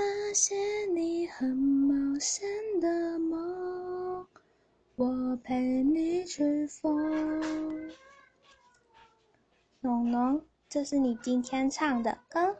那些你很冒险的梦，我陪你去疯。龙龙，这是你今天唱的歌。